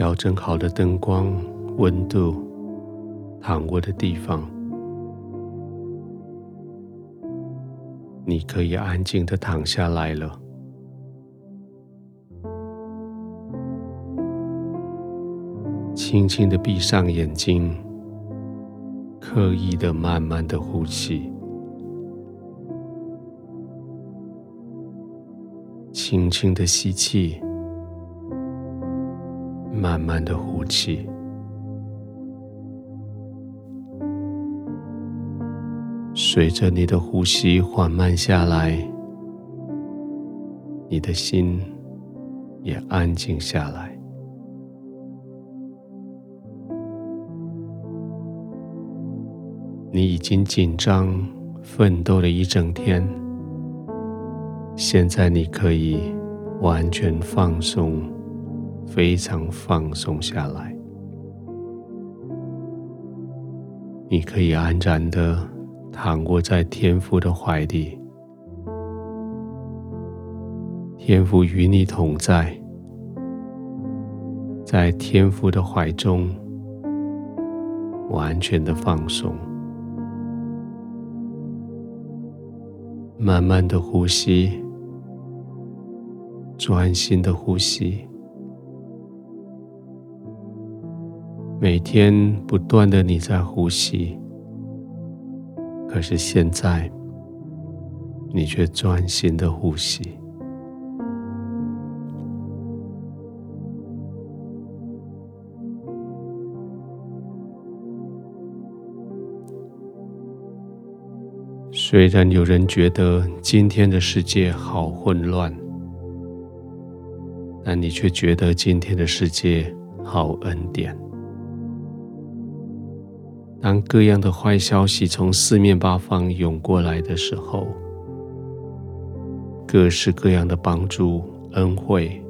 调整好的灯光、温度、躺卧的地方，你可以安静的躺下来了。轻轻的闭上眼睛，刻意的慢慢的呼气，轻轻的吸气，慢慢的呼气。随着你的呼吸缓慢下来，你的心也安静下来。你已经紧张、奋斗了一整天，现在你可以完全放松，非常放松下来。你可以安然的躺卧在天父的怀里，天父与你同在，在天父的怀中，完全的放松。慢慢的呼吸，专心的呼吸，每天不断的你在呼吸，可是现在你却专心的呼吸。虽然有人觉得今天的世界好混乱，但你却觉得今天的世界好恩典。当各样的坏消息从四面八方涌过来的时候，各式各样的帮助恩惠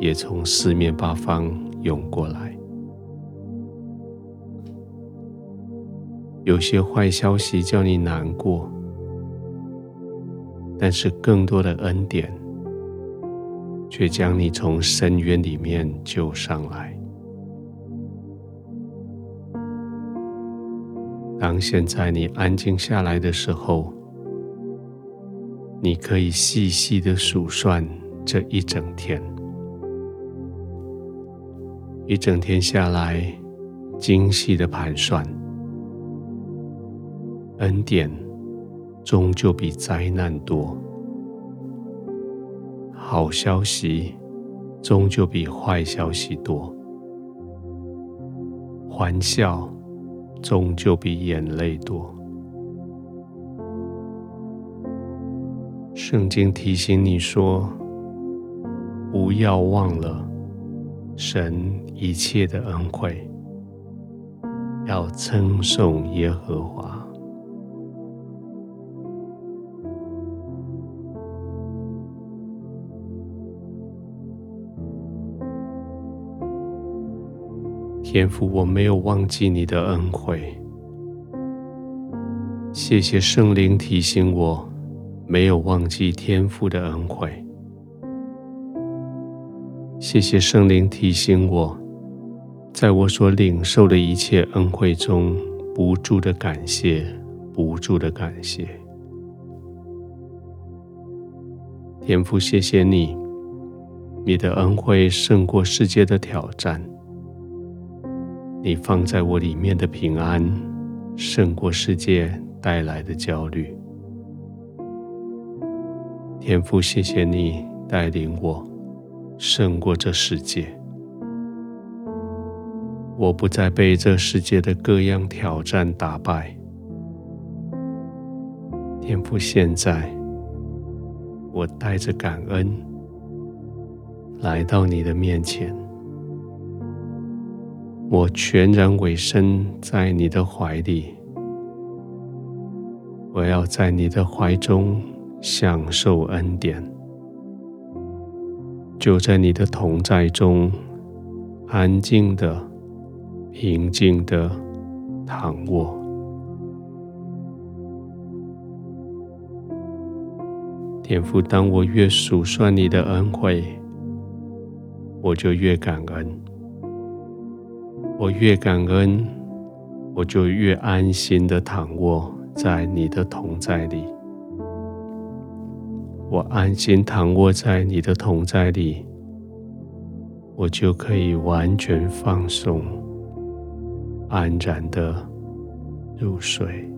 也从四面八方涌过来。有些坏消息叫你难过，但是更多的恩典却将你从深渊里面救上来。当现在你安静下来的时候，你可以细细的数算这一整天，一整天下来，精细的盘算。恩典终究比灾难多，好消息终究比坏消息多，欢笑终究比眼泪多。圣经提醒你说：不要忘了神一切的恩惠，要称颂耶和华。天父，我没有忘记你的恩惠。谢谢圣灵提醒我，没有忘记天父的恩惠。谢谢圣灵提醒我，在我所领受的一切恩惠中，不住的感谢，不住的感谢。天父，谢谢你，你的恩惠胜过世界的挑战。你放在我里面的平安，胜过世界带来的焦虑。天父，谢谢你带领我胜过这世界。我不再被这世界的各样挑战打败。天父，现在我带着感恩来到你的面前。我全然委身在你的怀里，我要在你的怀中享受恩典，就在你的同在中，安静的、平静的躺卧。天父，当我越数算你的恩惠，我就越感恩。我越感恩，我就越安心的躺卧在你的同在里。我安心躺卧在你的同在里，我就可以完全放松，安然的入睡。